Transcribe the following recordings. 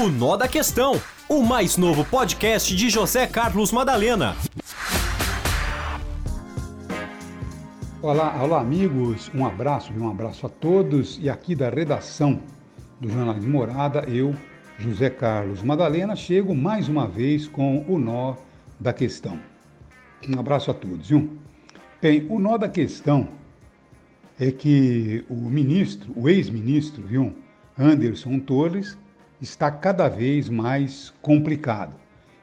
O Nó da Questão, o mais novo podcast de José Carlos Madalena. Olá, olá amigos, um abraço, um abraço a todos e aqui da redação do Jornalismo Morada, eu, José Carlos Madalena, chego mais uma vez com o Nó da Questão. Um abraço a todos, viu? Bem, o nó da questão é que o ministro, o ex-ministro, viu, Anderson Torres, está cada vez mais complicado.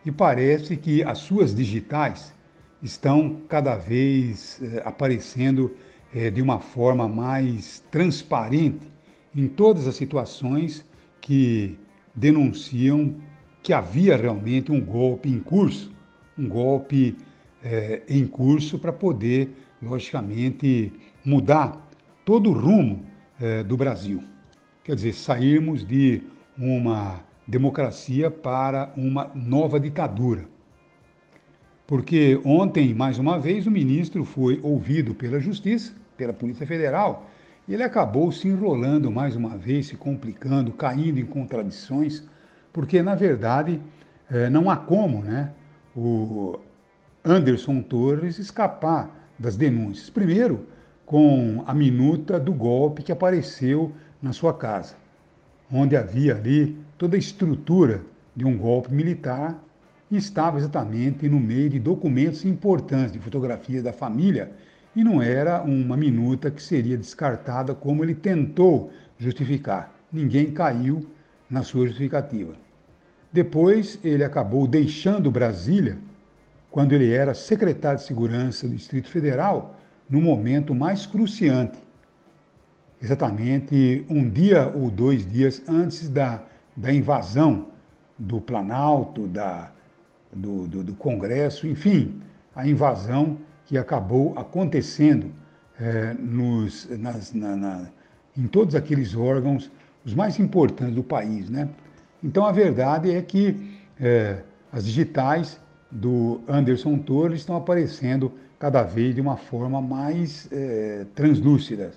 E parece que as suas digitais estão cada vez eh, aparecendo eh, de uma forma mais transparente em todas as situações que denunciam que havia realmente um golpe em curso, um golpe eh, em curso para poder, logicamente, mudar todo o rumo do Brasil. Quer dizer, sairmos de uma democracia para uma nova ditadura. Porque ontem, mais uma vez, o ministro foi ouvido pela Justiça, pela Polícia Federal, e ele acabou se enrolando mais uma vez, se complicando, caindo em contradições, porque, na verdade, eh, não há como né, o Anderson Torres escapar das denúncias. Primeiro, com a minuta do golpe que apareceu na sua casa onde havia ali toda a estrutura de um golpe militar e estava exatamente no meio de documentos importantes, de fotografias da família, e não era uma minuta que seria descartada como ele tentou justificar. Ninguém caiu na sua justificativa. Depois ele acabou deixando Brasília, quando ele era secretário de Segurança do Distrito Federal, no momento mais cruciante, exatamente um dia ou dois dias antes da, da invasão do Planalto, da, do, do, do Congresso, enfim, a invasão que acabou acontecendo é, nos, nas, na, na, em todos aqueles órgãos, os mais importantes do país. Né? Então, a verdade é que é, as digitais do Anderson Torres estão aparecendo cada vez de uma forma mais é, translúcida.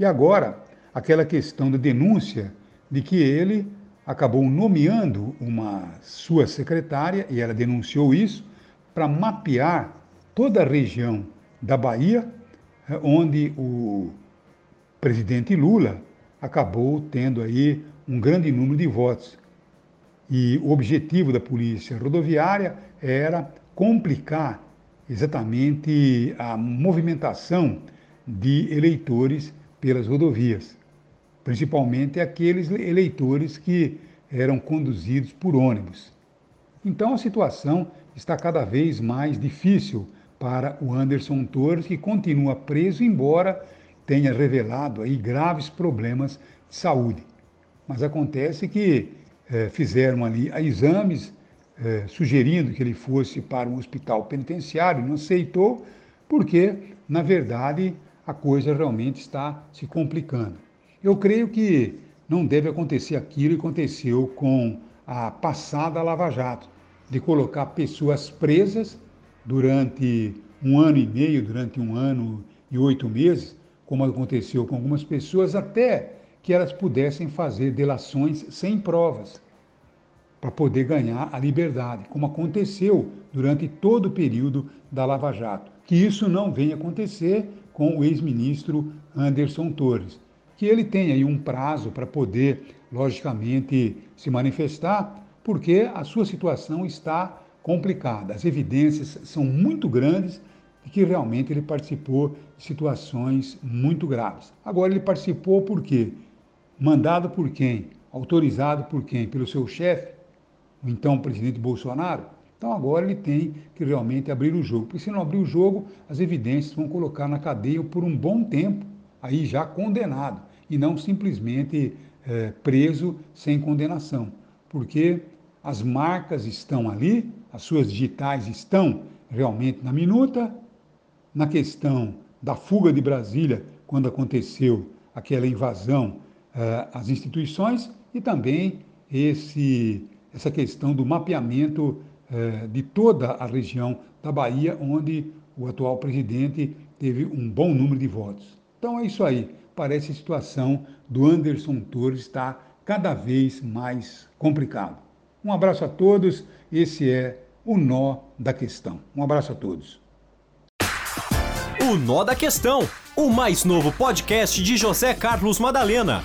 E agora, aquela questão da denúncia de que ele acabou nomeando uma sua secretária, e ela denunciou isso, para mapear toda a região da Bahia, eh, onde o presidente Lula acabou tendo aí um grande número de votos. E o objetivo da polícia rodoviária era complicar exatamente a movimentação de eleitores pelas rodovias, principalmente aqueles eleitores que eram conduzidos por ônibus. Então a situação está cada vez mais difícil para o Anderson Torres, que continua preso, embora tenha revelado aí graves problemas de saúde. Mas acontece que eh, fizeram ali exames eh, sugerindo que ele fosse para um hospital penitenciário, não aceitou, porque, na verdade, a coisa realmente está se complicando. Eu creio que não deve acontecer aquilo que aconteceu com a passada Lava Jato, de colocar pessoas presas durante um ano e meio, durante um ano e oito meses, como aconteceu com algumas pessoas, até que elas pudessem fazer delações sem provas, para poder ganhar a liberdade, como aconteceu durante todo o período da Lava Jato. Que isso não venha acontecer com o ex-ministro Anderson Torres, que ele tem aí um prazo para poder, logicamente, se manifestar, porque a sua situação está complicada. As evidências são muito grandes de que realmente ele participou de situações muito graves. Agora, ele participou por quê? Mandado por quem? Autorizado por quem? Pelo seu chefe, o então presidente Bolsonaro? Então agora ele tem que realmente abrir o jogo, porque se não abrir o jogo, as evidências vão colocar na cadeia por um bom tempo, aí já condenado, e não simplesmente é, preso sem condenação, porque as marcas estão ali, as suas digitais estão realmente na minuta, na questão da fuga de Brasília, quando aconteceu aquela invasão uh, às instituições, e também esse, essa questão do mapeamento de toda a região da Bahia, onde o atual presidente teve um bom número de votos. Então é isso aí. Parece a situação do Anderson Torres está cada vez mais complicado. Um abraço a todos, esse é o Nó da Questão. Um abraço a todos. O Nó da Questão, o mais novo podcast de José Carlos Madalena.